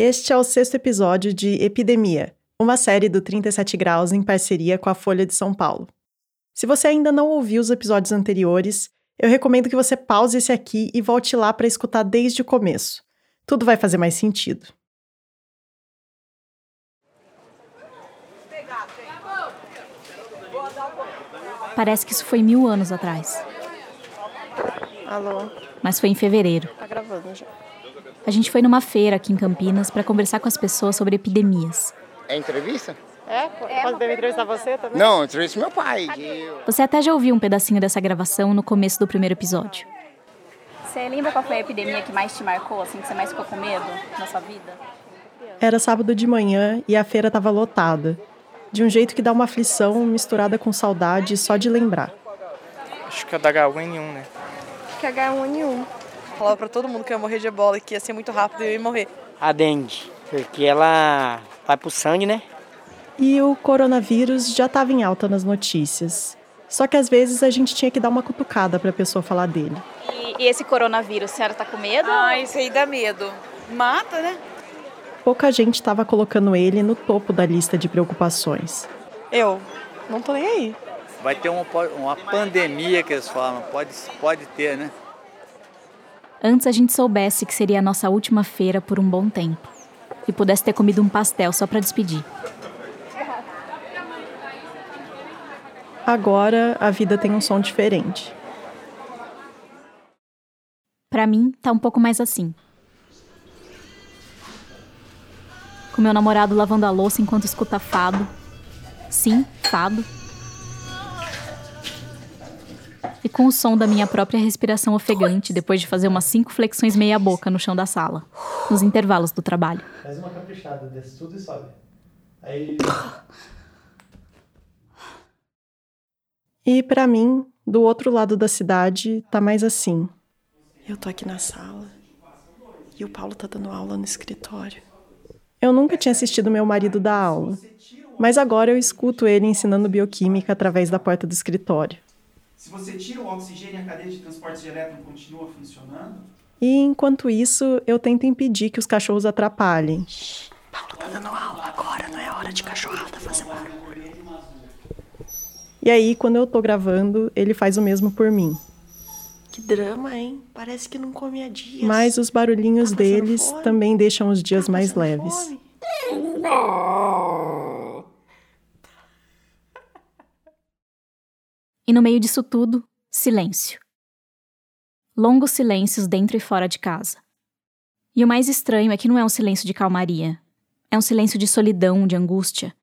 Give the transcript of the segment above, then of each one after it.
Este é o sexto episódio de Epidemia, uma série do 37 Graus em parceria com a Folha de São Paulo. Se você ainda não ouviu os episódios anteriores, eu recomendo que você pause esse aqui e volte lá para escutar desde o começo. Tudo vai fazer mais sentido. Parece que isso foi mil anos atrás. Alô? Mas foi em fevereiro. Tá gravando já. A gente foi numa feira aqui em Campinas para conversar com as pessoas sobre epidemias. É entrevista? É? Pode me entrevistar você também? Não, entrevista meu pai. que- Você até já ouviu um pedacinho dessa gravação no começo do primeiro episódio. Você lembra qual foi a epidemia que mais te marcou, assim, que você mais ficou com medo na sua vida? Era sábado de manhã e a feira estava lotada. De um jeito que dá uma aflição misturada com saudade só de lembrar. Acho que é da H1N1, né? que é H1N1. Falava pra todo mundo que eu ia morrer de ebola e que ia ser muito rápido e eu ia morrer. a dengue, porque ela vai pro sangue, né? E o coronavírus já estava em alta nas notícias. Só que às vezes a gente tinha que dar uma cutucada para a pessoa falar dele. E, e esse coronavírus, a senhora tá com medo? Ah, isso aí dá medo. Mata, né? Pouca gente estava colocando ele no topo da lista de preocupações. Eu não tô nem aí. Vai ter uma, uma pandemia que eles falam, pode, pode ter, né? Antes a gente soubesse que seria a nossa última feira por um bom tempo. E pudesse ter comido um pastel só para despedir. Agora a vida tem um som diferente. Pra mim, tá um pouco mais assim. Com meu namorado lavando a louça enquanto escuta fado. Sim, fado. E com o som da minha própria respiração ofegante depois de fazer umas cinco flexões meia-boca no chão da sala, nos intervalos do trabalho. Faz uma caprichada, desce tudo e sobe. Aí. E para mim, do outro lado da cidade, tá mais assim. Eu tô aqui na sala e o Paulo tá dando aula no escritório. Eu nunca tinha assistido meu marido dar aula, mas agora eu escuto ele ensinando bioquímica através da porta do escritório. Se você tira o oxigênio, a cadeia de transporte de elétron continua funcionando? E enquanto isso, eu tento impedir que os cachorros atrapalhem. Paulo tá dando aula agora, não é hora de cachorrada fazer barulho. E aí, quando eu tô gravando, ele faz o mesmo por mim. Que drama, hein? Parece que não come há dias. Mas os barulhinhos Tá deles fome? também deixam os dias Tá mais leves. fome? E no meio disso tudo, silêncio. Longos silêncios dentro e fora de casa. E o mais estranho é que não é um silêncio de calmaria. É um silêncio de solidão, de angústia.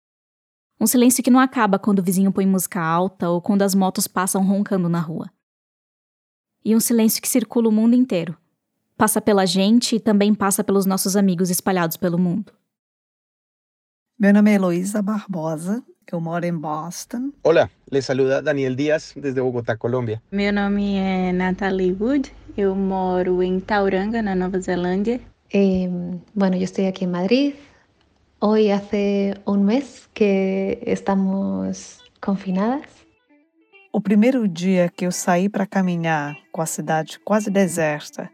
Um silêncio que não acaba quando o vizinho põe música alta ou quando as motos passam roncando na rua. E um silêncio que circula o mundo inteiro. Passa pela gente e também passa pelos nossos amigos espalhados pelo mundo. Meu nome é Heloísa Barbosa, eu moro em Boston. Hola, les saluda Daniel Díaz desde Bogotá, Colômbia. Meu nome é Natalie Wood, eu moro em Tauranga, na Nova Zelândia. Eh, bueno, yo estoy aquí en Madrid. Hoy hace un mes que estamos confinadas. O primeiro dia que eu saí para caminhar com a cidade quase deserta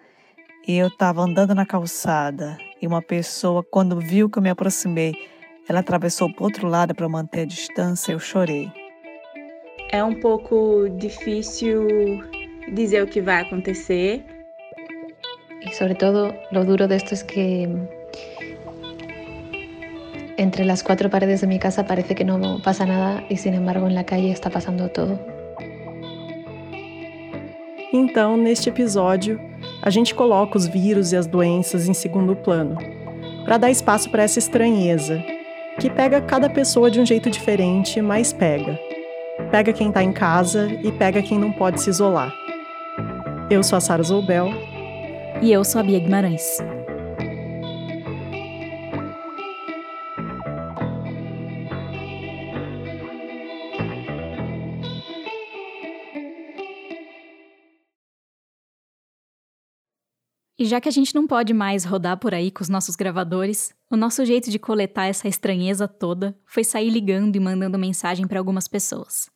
e eu estava andando na calçada e uma pessoa, quando viu que eu me aproximei, ela atravessou para outro lado para manter a distância, eu chorei. É um pouco difícil dizer o que vai acontecer. Y sobre todo lo duro de esto es que entre las cuatro paredes de mi casa parece que no pasa nada y sin embargo en la calle está pasando todo. Então, neste episódio, a gente coloca os vírus e as doenças em segundo plano, para dar espaço para essa estranheza, que pega cada pessoa de um jeito diferente, mas pega. Pega quem tá em casa e pega quem não pode se isolar. Eu sou a Sara Zoubel. E eu sou a Bia Guimarães. E já que a gente não pode mais rodar por aí com os nossos gravadores, o nosso jeito de coletar essa estranheza toda foi sair ligando e mandando mensagem para algumas pessoas.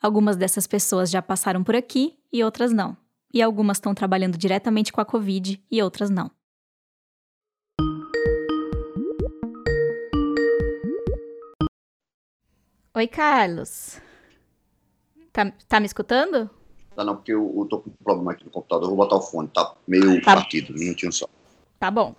Algumas dessas pessoas já passaram por aqui e outras não. E algumas estão trabalhando diretamente com a Covid e outras não. Oi, Carlos. Tá, tá me escutando? Tá não, porque eu, eu tô com um problema aqui no computador. Vou botar o fone, tá meio Tá. partido, um minutinho só. Tá bom.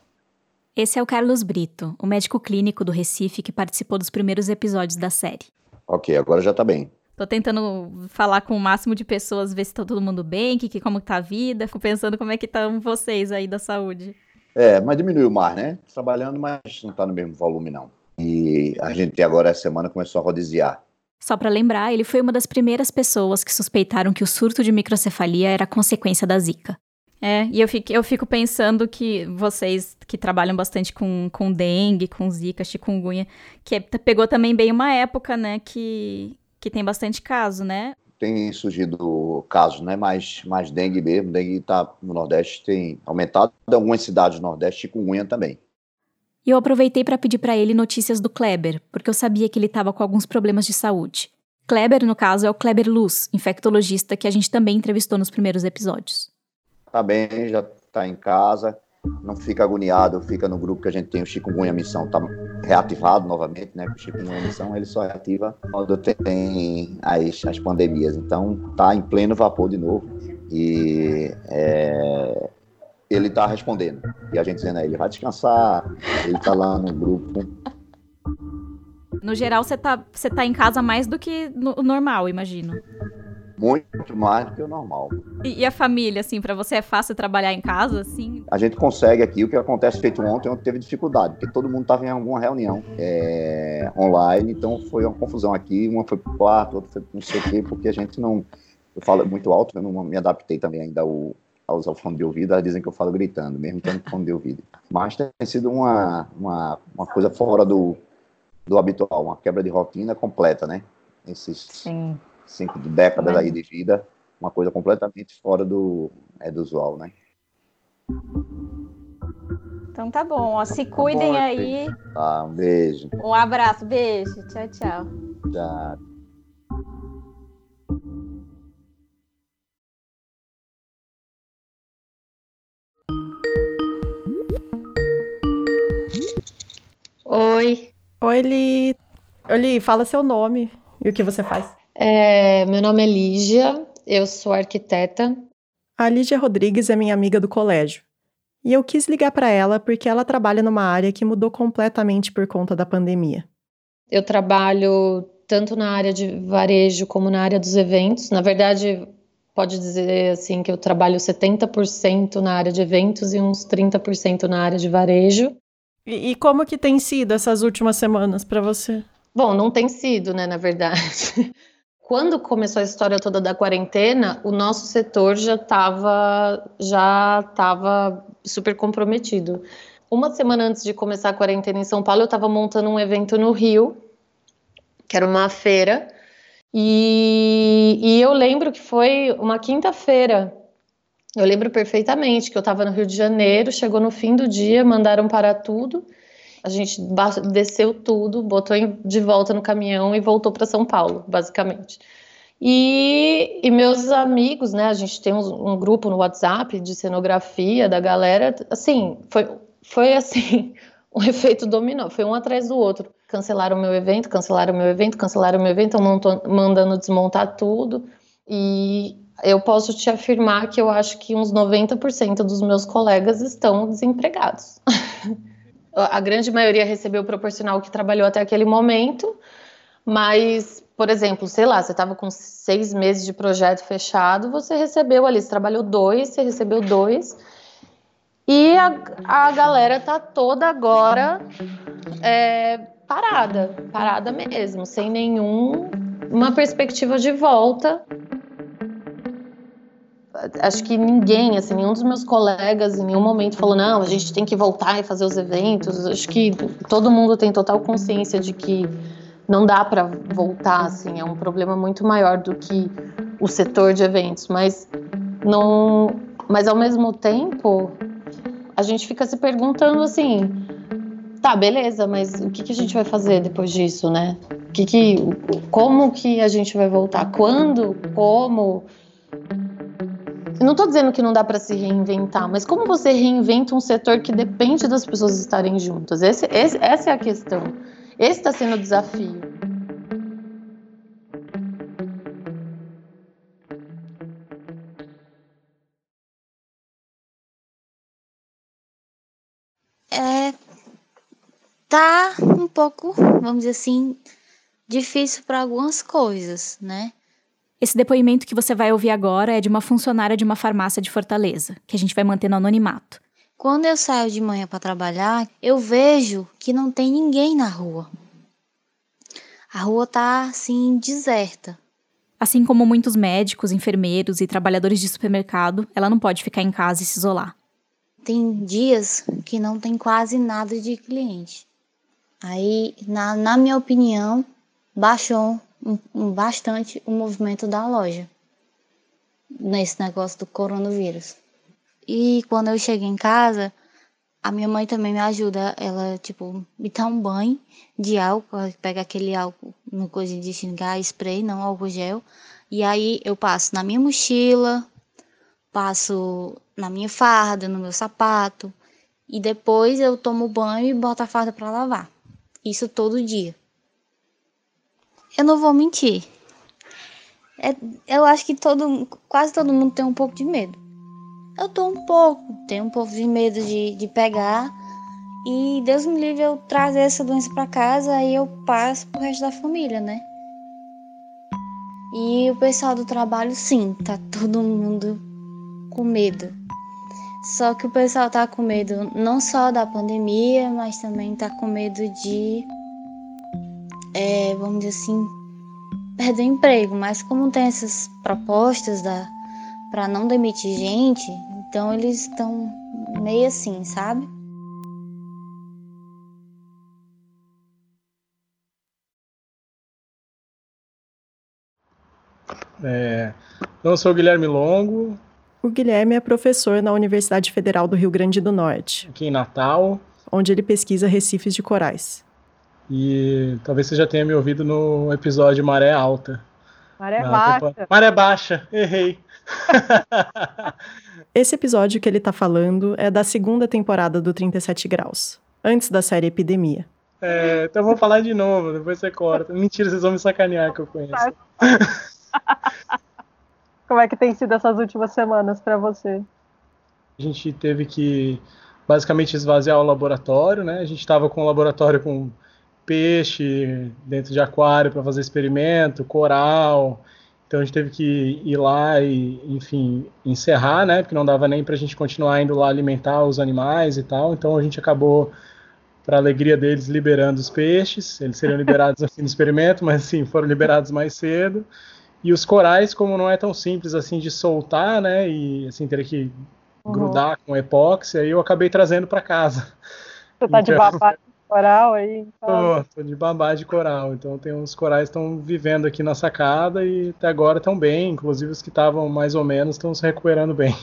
Esse é o Carlos Brito, o médico clínico do Recife que participou dos primeiros episódios da série. Ok, agora já tá bem. Tô tentando falar com o máximo de pessoas, ver se tá todo mundo bem, que, que, como tá a vida. Fico pensando como é que estão vocês aí da saúde. É, mas diminuiu mais, né? Trabalhando, mas não tá no mesmo volume, não. E a gente agora, essa semana, começou a rodiziar. Só pra lembrar, ele foi uma das primeiras pessoas que suspeitaram que o surto de microcefalia era consequência da Zika. É, e eu fico, eu fico pensando que vocês que trabalham bastante com, com dengue, com zika, chikungunya, que é- pegou também bem uma época, né, que, que tem bastante caso, né? Tem surgido casos, né? Mais, mais dengue mesmo. Dengue tá no Nordeste, tem aumentado. Em algumas cidades do Nordeste, chikungunya também. E eu aproveitei pra pedir pra ele notícias do Kleber, porque eu sabia que ele tava com alguns problemas de saúde. Kleber, no caso, é o Kleber Luz, infectologista que a gente também entrevistou nos primeiros episódios. Tá bem, já tá em casa. Não fica agoniado, fica no grupo que a gente tem o Chikungunya Missão, tá reativado novamente, né? O Chikungunya Missão ele só reativa quando tem as, as pandemias. Então tá em pleno vapor de novo. E é, ele tá respondendo. E a gente dizendo a ele, vai descansar. Ele tá lá no grupo. No geral, você tá, você tá em casa mais do que o normal, imagino. Muito mais do que o normal. E, e a família, assim, pra você é fácil trabalhar em casa, assim? A gente consegue aqui, o que acontece feito ontem, ontem teve dificuldade, porque todo mundo estava em alguma reunião é, online, então foi uma confusão aqui, uma foi pro quarto, outra foi pro não sei o quê, porque a gente não. Eu falo muito alto, eu não me adaptei também ainda ao, a usar o fone de ouvido, elas dizem que eu falo gritando, mesmo tendo fone de ouvido. Mas tem sido uma, uma, uma coisa fora do, do habitual, uma quebra de rotina completa, né? Esses Sim. cinco décadas aí de vida, uma coisa completamente fora do, é, do usual, né? Então tá bom, ó. Se cuidem bom, aí. Tá, um beijo. Um abraço, beijo. Tchau, tchau. Tchau. Oi, Oi, Li. Oi, Li, fala seu nome e o que você faz. é, meu nome é Lígia, eu sou arquiteta. A Lígia Rodrigues é minha amiga do colégio. E eu quis ligar para ela porque ela trabalha numa área que mudou completamente por conta da pandemia. Eu trabalho tanto na área de varejo como na área dos eventos. Na verdade, pode dizer assim que eu trabalho 70% na área de eventos e uns 30% na área de varejo. E, e como que tem sido essas últimas semanas para você? Bom, não tem sido, né, na verdade. Quando começou a história toda da quarentena, o nosso setor já estava já tava super comprometido. Uma semana antes de começar a quarentena em São Paulo, eu estava montando um evento no Rio, que era uma feira, e, e eu lembro que foi uma quinta-feira. Eu lembro perfeitamente que eu estava no Rio de Janeiro, chegou no fim do dia, mandaram parar tudo. A gente desceu tudo, botou de volta no caminhão e voltou para São Paulo, basicamente. E, e meus amigos, né? A gente tem uns- um, grupo no WhatsApp de cenografia da galera. Assim, foi, foi assim, um efeito dominó, foi um atrás do outro. Cancelaram meu evento, cancelaram o meu evento, cancelaram o meu evento, estão mandando desmontar tudo. E eu posso te afirmar que eu acho que uns 90% dos meus colegas estão desempregados. A grande maioria recebeu proporcional que trabalhou até aquele momento, mas, por exemplo, sei lá, você estava com seis meses de projeto fechado, você recebeu ali, você trabalhou dois, você recebeu dois, e a, a galera tá toda agora é, parada, parada mesmo, sem nenhuma perspectiva de volta acho que ninguém, assim, nenhum dos meus colegas em nenhum momento falou, não, a gente tem que voltar e fazer os eventos. Acho que todo mundo tem total consciência de que não dá para voltar, assim, é um problema muito maior do que o setor de eventos, mas não, mas ao mesmo tempo a gente fica se perguntando assim, tá, beleza, mas o que, que a gente vai fazer depois disso, né? Que que, como que a gente vai voltar? Quando? Como? não estou dizendo que não dá para se reinventar, mas como você reinventa um setor que depende das pessoas estarem juntas? Esse, esse, essa é a questão. Esse está sendo o desafio. É, tá um pouco, vamos dizer assim, difícil para algumas coisas, né? Esse depoimento que você vai ouvir agora é de uma funcionária de uma farmácia de Fortaleza, que a gente vai manter no anonimato. Quando eu saio de manhã para trabalhar, eu vejo que não tem ninguém na rua. A rua tá assim deserta. Assim como muitos médicos, enfermeiros e trabalhadores de supermercado, ela não pode ficar em casa e se isolar. Tem dias que não tem quase nada de cliente. Aí, na, na minha opinião, baixou bastante o movimento da loja nesse negócio do coronavírus. E quando eu chego em casa, a minha mãe também me ajuda. Ela, tipo, me dá um banho de álcool, pega aquele álcool no coisa de xingar, spray, não álcool gel. E aí eu passo na minha mochila, passo na minha farda, no meu sapato. E depois eu tomo banho e boto a farda para lavar. Isso todo dia. Eu não vou mentir. É, eu acho que todo, quase todo mundo tem um pouco de medo. Eu tô um pouco, tenho um pouco de medo de, de pegar. E Deus me livre eu trazer essa doença para casa, aí eu passo pro resto da família, né? E o pessoal do trabalho, sim, tá todo mundo com medo. Só que o pessoal tá com medo não só da pandemia, mas também tá com medo de, é, vamos dizer assim, perder o emprego. Mas como tem essas propostas da para não demitir gente, então eles estão meio assim, sabe? É, então, eu sou o Guilherme Longo, o Guilherme é professor na Universidade Federal do Rio Grande do Norte. Aqui em Natal. Onde ele pesquisa recifes de corais. E talvez você já tenha me ouvido no episódio Maré Alta. Maré Baixa. Maré Baixa, errei. Esse episódio que ele está falando é da segunda temporada do 37 Graus, antes da série Epidemia. É, então eu vou falar de novo, depois você corta. Mentira, vocês vão me sacanear que eu conheço. Como é que tem sido essas últimas semanas para você? A gente teve que basicamente esvaziar o laboratório, né? A gente estava com um laboratório com peixe dentro de aquário para fazer experimento, coral. Então a gente teve que ir lá e, enfim, encerrar, né? Porque não dava nem para a gente continuar indo lá alimentar os animais e tal. Então a gente acabou, para alegria deles, liberando os peixes. Eles seriam liberados assim no experimento, mas sim, foram liberados mais cedo. E os corais, como não é tão simples assim de soltar, né? E assim, teria que uhum. grudar com epóxi, aí eu acabei trazendo para casa. Você tá então, de coral aí? Tô, tô de babá de coral. Então tem uns corais que estão vivendo aqui na sacada e até agora estão bem, inclusive os que estavam mais ou menos estão se recuperando bem.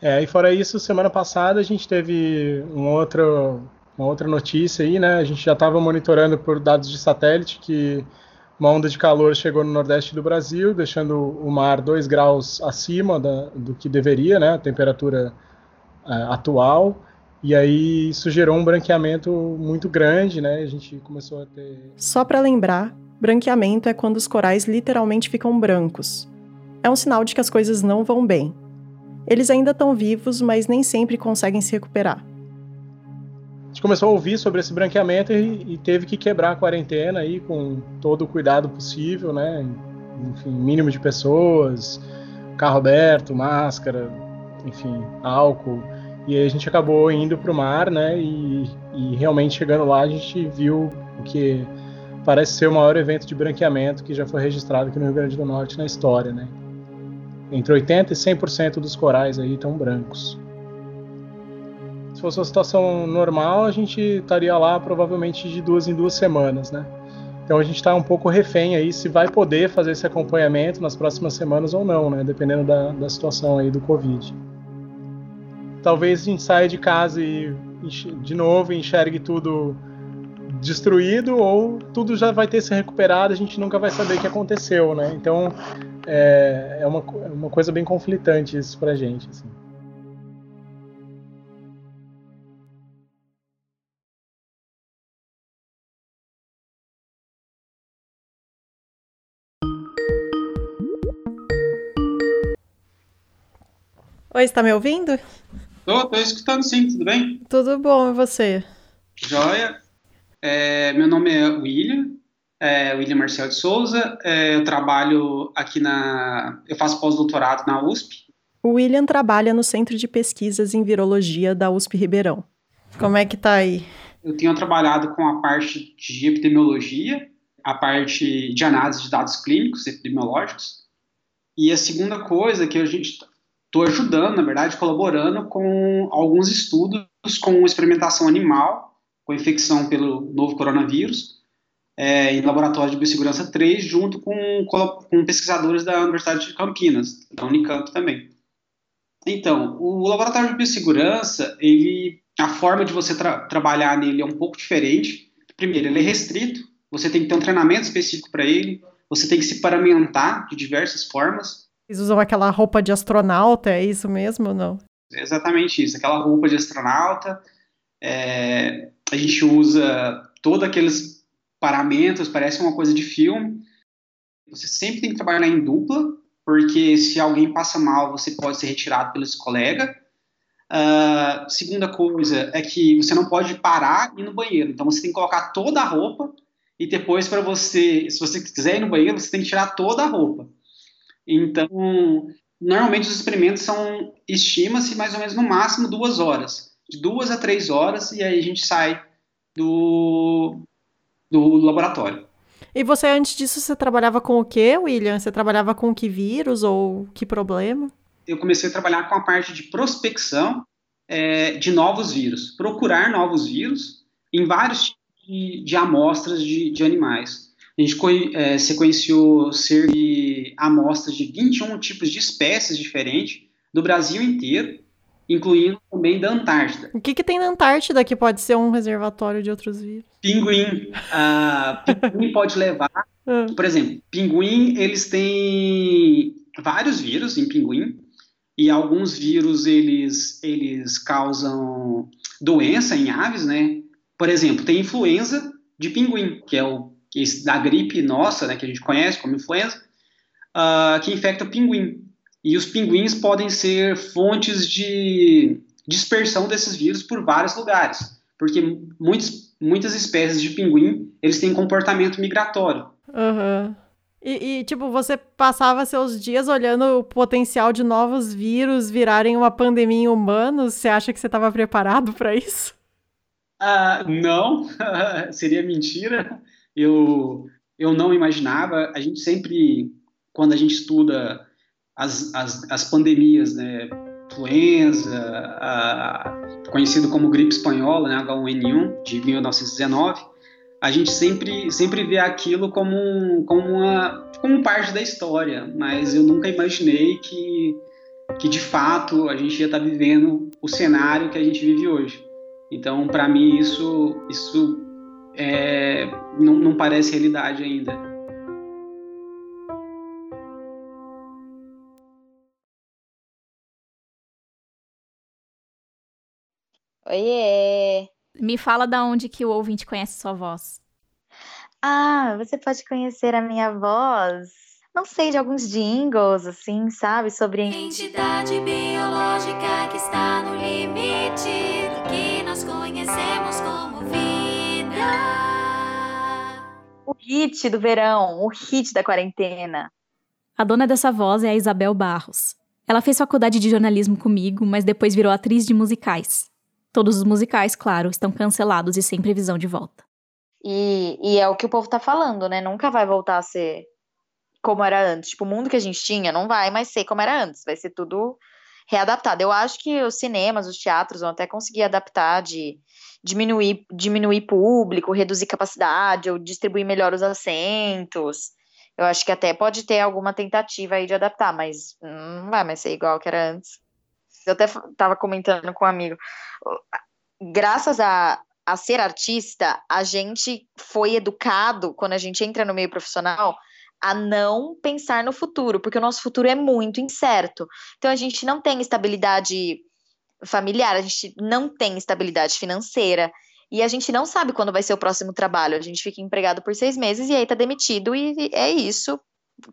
É, e fora isso, semana passada a gente teve um outro, uma outra notícia aí, né? A gente já estava monitorando por dados de satélite que uma onda de calor chegou no nordeste do Brasil, deixando o mar 2 graus acima da, do que deveria, né, a temperatura uh, atual. E aí isso gerou um branqueamento muito grande, né? A gente começou a ter. Só para lembrar, branqueamento é quando os corais literalmente ficam brancos. É um sinal de que as coisas não vão bem. Eles ainda estão vivos, mas nem sempre conseguem se recuperar gente começou a ouvir sobre esse branqueamento e, e, teve que quebrar a quarentena aí com todo o cuidado possível, né? Enfim, mínimo de pessoas, carro aberto, máscara, enfim, álcool. E aí a gente acabou indo para o mar, né? E, e, realmente chegando lá a gente viu o que parece ser o maior evento de branqueamento que já foi registrado aqui no Rio Grande do Norte na história, né? Entre 80 e 100% dos corais aí estão brancos. Se fosse uma situação normal, a gente estaria lá provavelmente de duas em duas semanas, né? Então a gente está um pouco refém aí se vai poder fazer esse acompanhamento nas próximas semanas ou não, né? Dependendo da, da situação aí do Covid. Talvez a gente saia de casa e de novo enxergue tudo destruído ou tudo já vai ter se recuperado, a gente nunca vai saber o que aconteceu, né? Então é, é uma, é uma coisa bem conflitante isso pra gente, assim. Oi, está me ouvindo? Tô, tô escutando sim, tudo bem? Tudo bom, e você? Joia. É, meu nome é William, é, William Marcel de Souza. É, eu trabalho aqui na. Eu faço pós-doutorado na USP. O William trabalha no Centro de Pesquisas em Virologia da USP Ribeirão. Como é que tá aí? Eu tenho trabalhado com a parte de epidemiologia, a parte de análise de dados clínicos epidemiológicos. E a segunda coisa que a gente estou ajudando, na verdade, colaborando com alguns estudos com experimentação animal, com infecção pelo novo coronavírus, é, em laboratório de biossegurança 3, junto com, com pesquisadores da Universidade de Campinas, da Unicamp também. Então, o laboratório de biossegurança, ele, a forma de você tra trabalhar nele é um pouco diferente. Primeiro, ele é restrito, você tem que ter um treinamento específico para ele, você tem que se paramentar de diversas formas. Eles usam aquela roupa de astronauta, é isso mesmo ou não? É exatamente isso, aquela roupa de astronauta. É, a gente usa todos aqueles paramentos, parece uma coisa de filme. Você sempre tem que trabalhar em dupla, porque se alguém passa mal, você pode ser retirado pelo seu colega. Uh, segunda coisa é que você não pode parar e ir no banheiro, então você tem que colocar toda a roupa e depois para você, se você quiser ir no banheiro, você tem que tirar toda a roupa. Então, normalmente os experimentos são estima-se mais ou menos no máximo duas horas, de duas a três horas e aí a gente sai do, do laboratório. E você, antes disso, você trabalhava com o que, William? Você trabalhava com que vírus ou que problema? Eu comecei a trabalhar com a parte de prospecção é, de novos vírus, procurar novos vírus em vários tipos de, de amostras de, de, animais. A gente é, sequenciou cerca de amostras de 21 tipos de espécies diferentes do Brasil inteiro incluindo também da Antártida. O que, que tem na Antártida que pode ser um reservatório de outros vírus? Pinguim. Uh, pinguim pode levar. Ah. Por exemplo, pinguim, eles têm vários vírus em pinguim, e alguns vírus eles, eles causam doença em aves, né? Por exemplo, tem influenza de pinguim, que é o esse da gripe nossa, né, que a gente conhece como influenza, uh, que infecta o pinguim. E os pinguins podem ser fontes de dispersão desses vírus por vários lugares, porque muitos, muitas espécies de pinguim eles têm comportamento migratório. Uhum. E, e, tipo, você passava seus dias olhando o potencial de novos vírus virarem uma pandemia em humanos? Você acha que você estava preparado para isso? Ah, não, seria mentira. Eu, eu não imaginava. A gente sempre, quando a gente estuda as, as, as pandemias, né? Influenza, a, conhecido como gripe espanhola, né? H1N1, de 1919, a gente sempre, sempre vê aquilo como, como, uma, como parte da história, mas eu nunca imaginei que, que de fato a gente ia estar vivendo o cenário que a gente vive hoje. Então, para mim, isso, isso é, não, não parece realidade ainda. Oiê! Me fala da onde que o ouvinte conhece sua voz. Ah, você pode conhecer a minha voz. Não sei, de alguns jingles, assim, sabe? Sobre. Entidade biológica que está no limite hit do verão, o hit da quarentena. A dona dessa voz é a Isabel Barros. Ela fez faculdade de jornalismo comigo, mas depois virou atriz de musicais. Todos os musicais, claro, estão cancelados e sem previsão de volta. E, e é o que o povo tá falando, né? Nunca vai voltar a ser como era antes. Tipo, o mundo que a gente tinha não vai mais ser como era antes. Vai ser tudo readaptado. Eu acho que os cinemas, os teatros vão até conseguir adaptar de diminuir, diminuir público, reduzir capacidade ou distribuir melhor os assentos. Eu acho que até pode ter alguma tentativa aí de adaptar, mas não vai mais ser igual que era antes eu até estava comentando com um amigo, graças a, a ser artista, a gente foi educado, quando a gente entra no meio profissional, a não pensar no futuro, porque o nosso futuro é muito incerto. Então a gente não tem estabilidade familiar, a gente não tem estabilidade financeira. E a gente não sabe quando vai ser o próximo trabalho. A gente fica empregado por seis meses e aí tá demitido, e é isso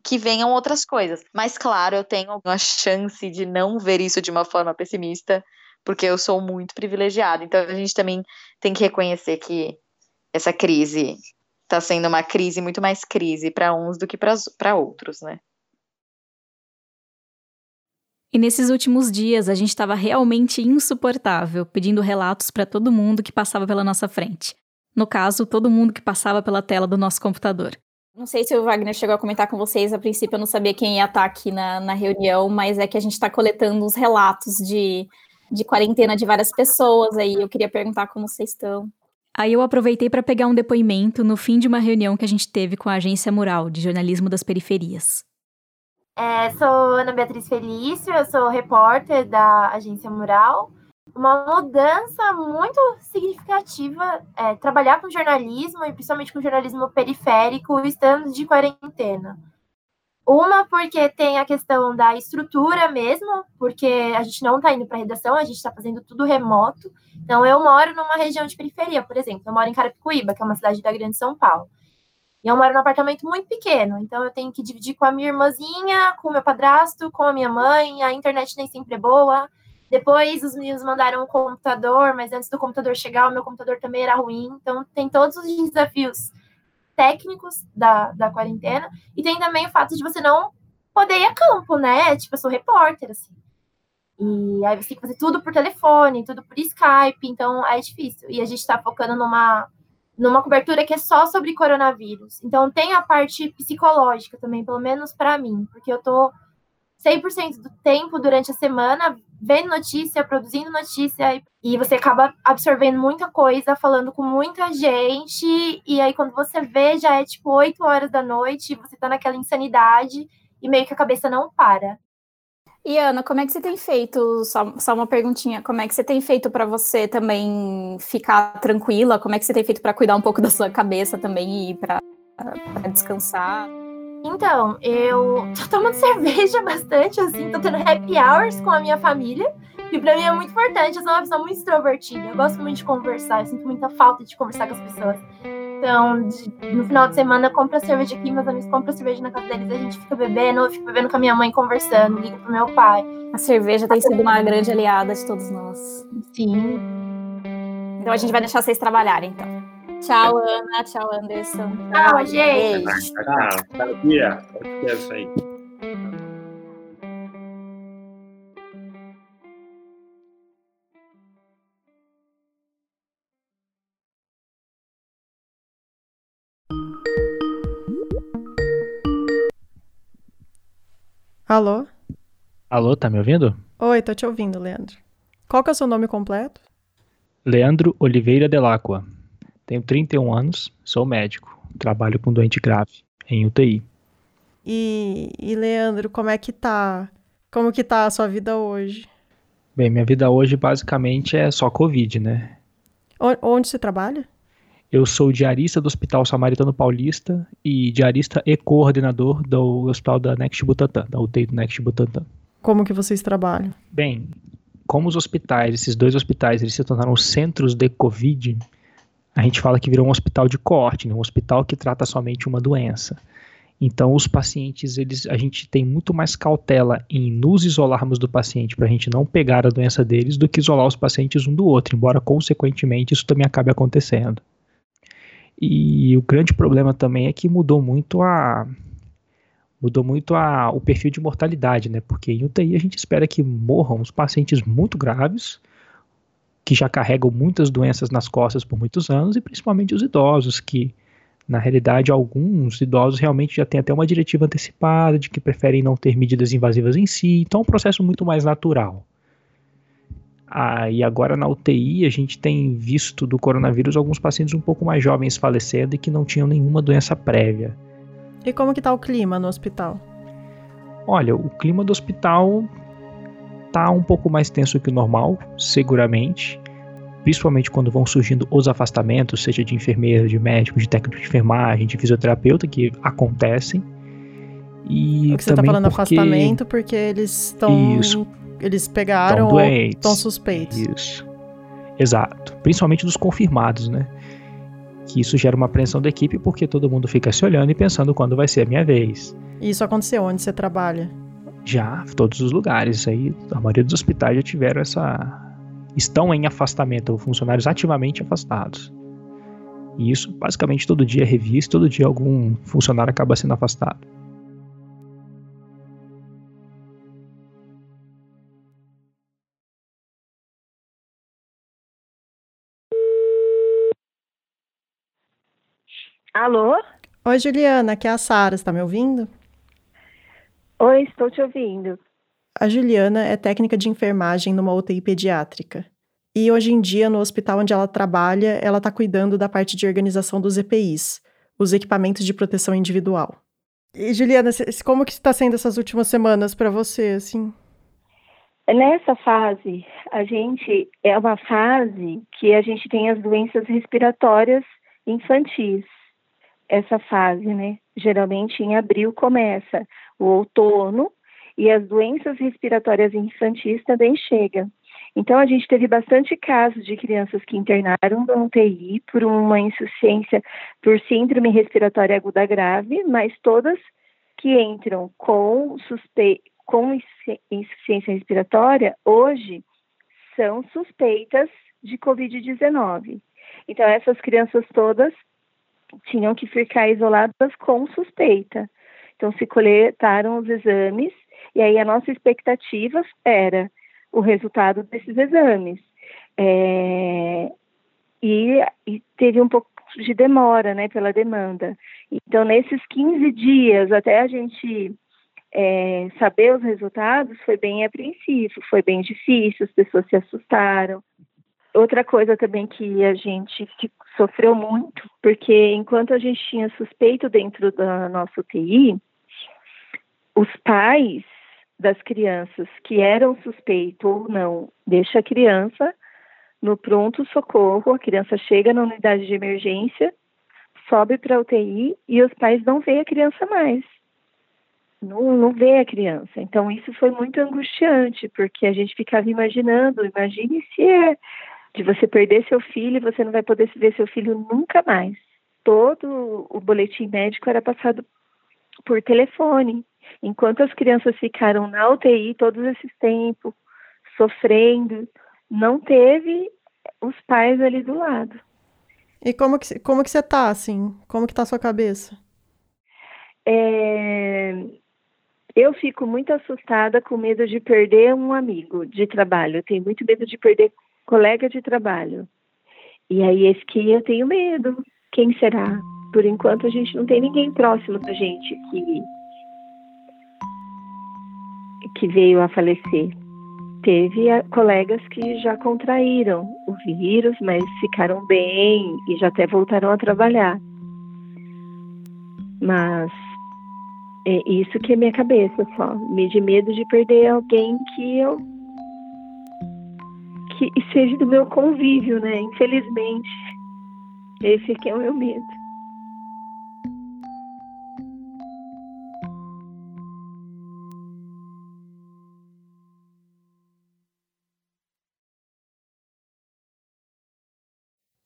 que venham outras coisas. Mas, claro, eu tenho a chance de não ver isso de uma forma pessimista, porque eu sou muito privilegiada. Então a gente também tem que reconhecer que essa crise está sendo uma crise muito mais crise para uns do que para outros, né? E nesses últimos dias a gente estava realmente insuportável, pedindo relatos para todo mundo que passava pela nossa frente. No caso, todo mundo que passava pela tela do nosso computador. Não sei se o Wagner chegou a comentar com vocês, a princípio eu não sabia quem ia estar aqui na, na reunião, mas é que a gente está coletando os relatos de, de quarentena de várias pessoas aí. Eu queria perguntar como vocês estão. Aí eu aproveitei para pegar um depoimento no fim de uma reunião que a gente teve com a Agência Mural de Jornalismo das Periferias. É, sou Ana Beatriz Felício, eu sou repórter da Agência Mural. Uma mudança muito significativa é trabalhar com jornalismo e principalmente com jornalismo periférico estando de quarentena. Uma porque tem a questão da estrutura mesmo, porque a gente não está indo para redação, a gente está fazendo tudo remoto. Então, eu moro numa região de periferia, por exemplo. Eu moro em Carapicuíba, que é uma cidade da Grande São Paulo. E eu moro num apartamento muito pequeno, então eu tenho que dividir com a minha irmãzinha, com o meu padrasto, com a minha mãe. A internet nem sempre é boa. Depois os meninos mandaram um computador, mas antes do computador chegar, o meu computador também era ruim. Então, tem todos os desafios técnicos da, da quarentena. E tem também o fato de você não poder ir a campo, né? Tipo, eu sou repórter, assim. E aí você tem que fazer tudo por telefone, tudo por Skype, então é difícil. E a gente está focando numa, numa cobertura que é só sobre coronavírus. Então tem a parte psicológica também, pelo menos para mim, porque eu tô 100% do tempo durante a semana vendo notícia, produzindo notícia, e você acaba absorvendo muita coisa, falando com muita gente, e aí quando você vê, já é tipo 8 horas da noite, você tá naquela insanidade, e meio que a cabeça não para. E Ana, como é que você tem feito? Só, só uma perguntinha. Como é que você tem feito para você também ficar tranquila? Como é que você tem feito para cuidar um pouco da sua cabeça também e para descansar? Então, eu tô tomando cerveja bastante, assim, tô tendo happy hours com a minha família. E pra mim é muito importante, eu sou uma pessoa muito extrovertida. Eu gosto muito de conversar, eu sinto muita falta de conversar com as pessoas. Então, de, no final de semana, eu compro a cerveja aqui, meus amigos compram a cerveja na casa deles, a gente fica bebendo, eu fico bebendo com a minha mãe, conversando, ligo pro meu pai. A cerveja tem sido uma grande aliada de todos nós. Sim. Então a gente vai deixar vocês trabalharem, então. Tchau, Ana. Tchau, Anderson. Tchau, gente. Tchau, tchau, Bia. Isso aí. Alô? Alô, tá me ouvindo? Oi, tô te ouvindo, Leandro. Qual que é o seu nome completo? Leandro Oliveira Delacqua. Tenho 31 anos, sou médico, trabalho com doente grave em UTI. E, e Leandro, como é que tá? Como que tá a sua vida hoje? Bem, minha vida hoje basicamente é só Covid, né? Onde você trabalha? Eu sou diarista do Hospital Samaritano Paulista e diarista e coordenador do Hospital da Next Butantan, da UTI do Next Butantan. Como que vocês trabalham? Bem, como os hospitais, esses dois hospitais, eles se tornaram centros de Covid, a gente fala que virou um hospital de corte, né? um hospital que trata somente uma doença. Então, os pacientes, eles, a gente tem muito mais cautela em nos isolarmos do paciente para a gente não pegar a doença deles do que isolar os pacientes um do outro, embora, consequentemente, isso também acabe acontecendo. E o grande problema também é que mudou muito a mudou muito a, o perfil de mortalidade, né? Porque em UTI a gente espera que morram os pacientes muito graves, que já carregam muitas doenças nas costas por muitos anos, e principalmente os idosos, que na realidade alguns idosos realmente já têm até uma diretiva antecipada de que preferem não ter medidas invasivas em si, então é um processo muito mais natural. Ah, e agora na UTI a gente tem visto do coronavírus alguns pacientes um pouco mais jovens falecendo e que não tinham nenhuma doença prévia. E como que tá o clima no hospital? Olha, o clima do hospital tá um pouco mais tenso que o normal, seguramente. Principalmente quando vão surgindo os afastamentos, seja de enfermeiro, de médico, de técnico de enfermagem, de fisioterapeuta, que acontecem. E O que você tá também falando porque... afastamento porque eles estão. Eles pegaram Tão ou estão suspeitos. Isso. Exato. Principalmente dos confirmados, né? Que isso gera uma apreensão da equipe porque todo mundo fica se olhando e pensando quando vai ser a minha vez. E isso aconteceu onde você trabalha? Já, todos os lugares. Aí, a maioria dos hospitais já tiveram essa, estão em afastamento, funcionários ativamente afastados. E isso basicamente todo dia é revisto, todo dia algum funcionário acaba sendo afastado. Alô? Oi, Juliana, aqui é a Sara, está me ouvindo? Oi, estou te ouvindo. A Juliana é técnica de enfermagem numa UTI pediátrica. E hoje em dia, no hospital onde ela trabalha, ela está cuidando da parte de organização dos EPIs, os equipamentos de proteção individual. E Juliana, como que está sendo essas últimas semanas para você, assim? Nessa fase, a gente é uma fase que a gente tem as doenças respiratórias infantis. Essa fase, né? Geralmente em abril começa o outono e as doenças respiratórias infantis também chegam. Então, a gente teve bastante casos de crianças que internaram no UTI por uma insuficiência por síndrome respiratória aguda grave, mas todas que entram com, suspe... com insuficiência respiratória, hoje, são suspeitas de Covid-19. Então, essas crianças todas tinham que ficar isoladas com suspeita. Então, se coletaram os exames, e aí a nossa expectativa era o resultado desses exames. É, e, e, teve um pouco de demora, né, pela demanda. Então, nesses 15 dias, até a gente é, saber os resultados, foi bem apreensivo, foi bem difícil, as pessoas se assustaram. Outra coisa também que a gente sofreu muito, porque enquanto a gente tinha suspeito dentro da nossa UTI, os pais das crianças que eram suspeitos ou não, deixa a criança no pronto socorro, a criança chega na unidade de emergência, sobe para a UTI e os pais não veem a criança mais. Não, não vê a criança. Então, isso foi muito angustiante, porque a gente ficava imaginando, imagine se é de você perder seu filho e você não vai poder ver seu filho nunca mais. Todo o boletim médico era passado por telefone. Enquanto as crianças ficaram na UTI todos esses tempos, sofrendo, não teve os pais ali do lado. E como que, como que você tá, assim? Como que tá a sua cabeça? É... Eu fico muito assustada com medo de perder um amigo de trabalho. Eu tenho muito medo de perder colega de trabalho. E aí esse que eu tenho medo. Quem será? Por enquanto a gente não tem ninguém próximo da gente que que veio a falecer. Teve a, colegas que já contraíram o vírus, mas ficaram bem e já até voltaram a trabalhar. Mas é isso que é minha cabeça só, de medo de perder alguém que eu que seja do meu convívio, né? Infelizmente, esse que é o meu medo.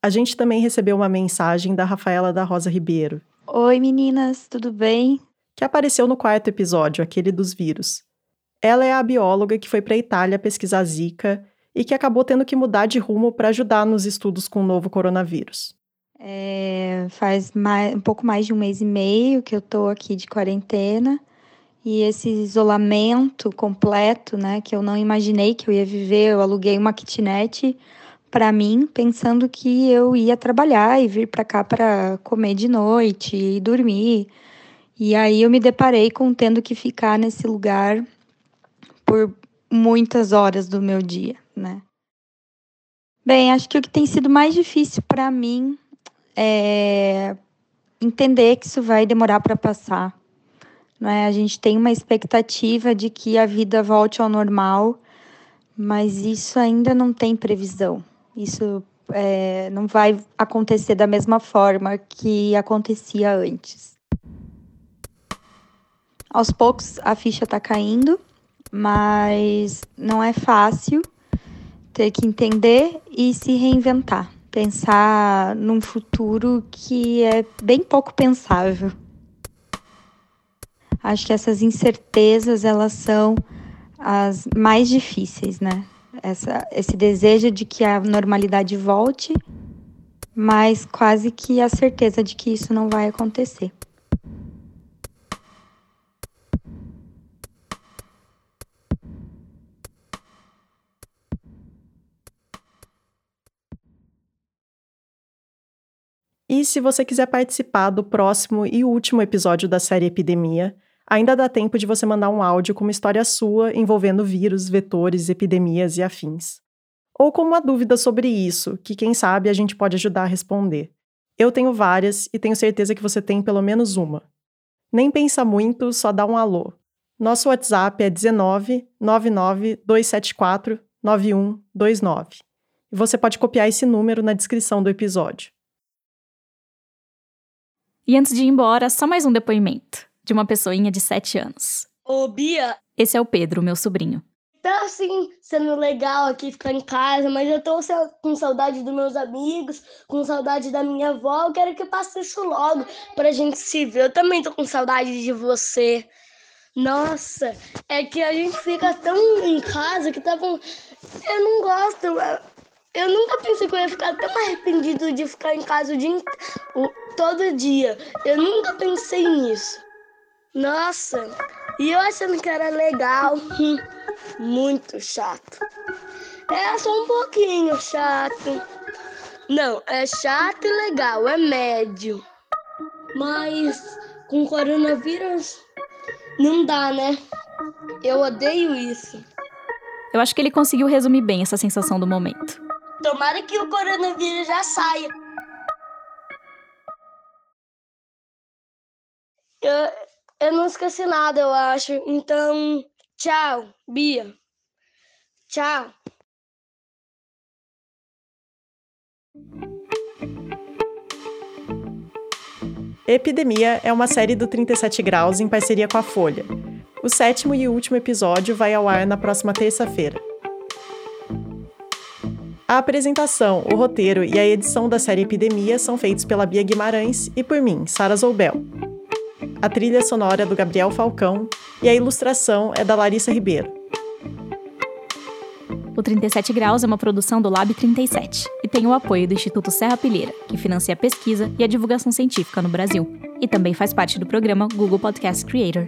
A gente também recebeu uma mensagem da Rafaela da Rosa Ribeiro. Oi meninas, tudo bem? Que apareceu no quarto episódio, aquele dos vírus. Ela é a bióloga que foi para a Itália pesquisar Zika e que acabou tendo que mudar de rumo para ajudar nos estudos com o novo coronavírus. É, faz mais, um pouco mais de um mês e meio que eu estou aqui de quarentena e esse isolamento completo, né, que eu não imaginei que eu ia viver, eu aluguei uma kitnet para mim, pensando que eu ia trabalhar e vir para cá para comer de noite e dormir. E aí eu me deparei com tendo que ficar nesse lugar por muitas horas do meu dia, né? Bem, acho que o que tem sido mais difícil para mim é entender que isso vai demorar para passar. Não é? A gente tem uma expectativa de que a vida volte ao normal, mas isso ainda não tem previsão. Isso é, não vai acontecer da mesma forma que acontecia antes. Aos poucos a ficha está caindo, mas não é fácil ter que entender e se reinventar. Pensar num futuro que é bem pouco pensável. Acho que essas incertezas elas são as mais difíceis, né? essa, esse desejo de que a normalidade volte, mas quase que a certeza de que isso não vai acontecer. E se você quiser participar do próximo e último episódio da série Epidemia, ainda dá tempo de você mandar um áudio com uma história sua envolvendo vírus, vetores, epidemias e afins. Ou com uma dúvida sobre isso, que quem sabe a gente pode ajudar a responder. Eu tenho várias e tenho certeza que você tem pelo menos uma. Nem pensa muito, só dá um alô. Nosso WhatsApp é 19 99 274 9129. E você pode copiar esse número na descrição do episódio. E antes de ir embora, só mais um depoimento de uma pessoinha de 7 anos. Ô, Bia, Esse é o Pedro, meu sobrinho. tá assim sendo legal aqui ficar em casa, mas eu tô com saudade dos meus amigos, com saudade da minha avó. Eu quero que passe isso logo pra gente se ver. Eu também tô com saudade de você. Nossa, é que a gente fica tão em casa que tá com. Eu não gosto. Eu- nunca pensei que eu ia ficar tão arrependido de ficar em casa o dia, o- todo dia. Eu nunca pensei nisso. Nossa, e eu achando que era legal. Muito chato. É só um pouquinho chato. Não, é chato e legal, é médio. Mas com coronavírus não dá, né? Eu odeio isso. Eu acho que ele conseguiu resumir bem essa sensação do momento. Tomara que o coronavírus já saia. Eu, eu não esqueci nada, eu acho. Então, tchau, Bia. Tchau. Epidemia é uma série do 37 Graus em parceria com a Folha. O sétimo e último episódio vai ao ar na próxima terça-feira. A apresentação, o roteiro e a edição da série Epidemia são feitos pela Bia Guimarães e por mim, Sara Zoubel. A trilha sonora é do Gabriel Falcão e a ilustração é da Larissa Ribeiro. O 37 Graus é uma produção do Lab 37 e tem o apoio do Instituto Serra Pilheira, que financia a pesquisa e a divulgação científica no Brasil. E também faz parte do programa Google Podcast Creator.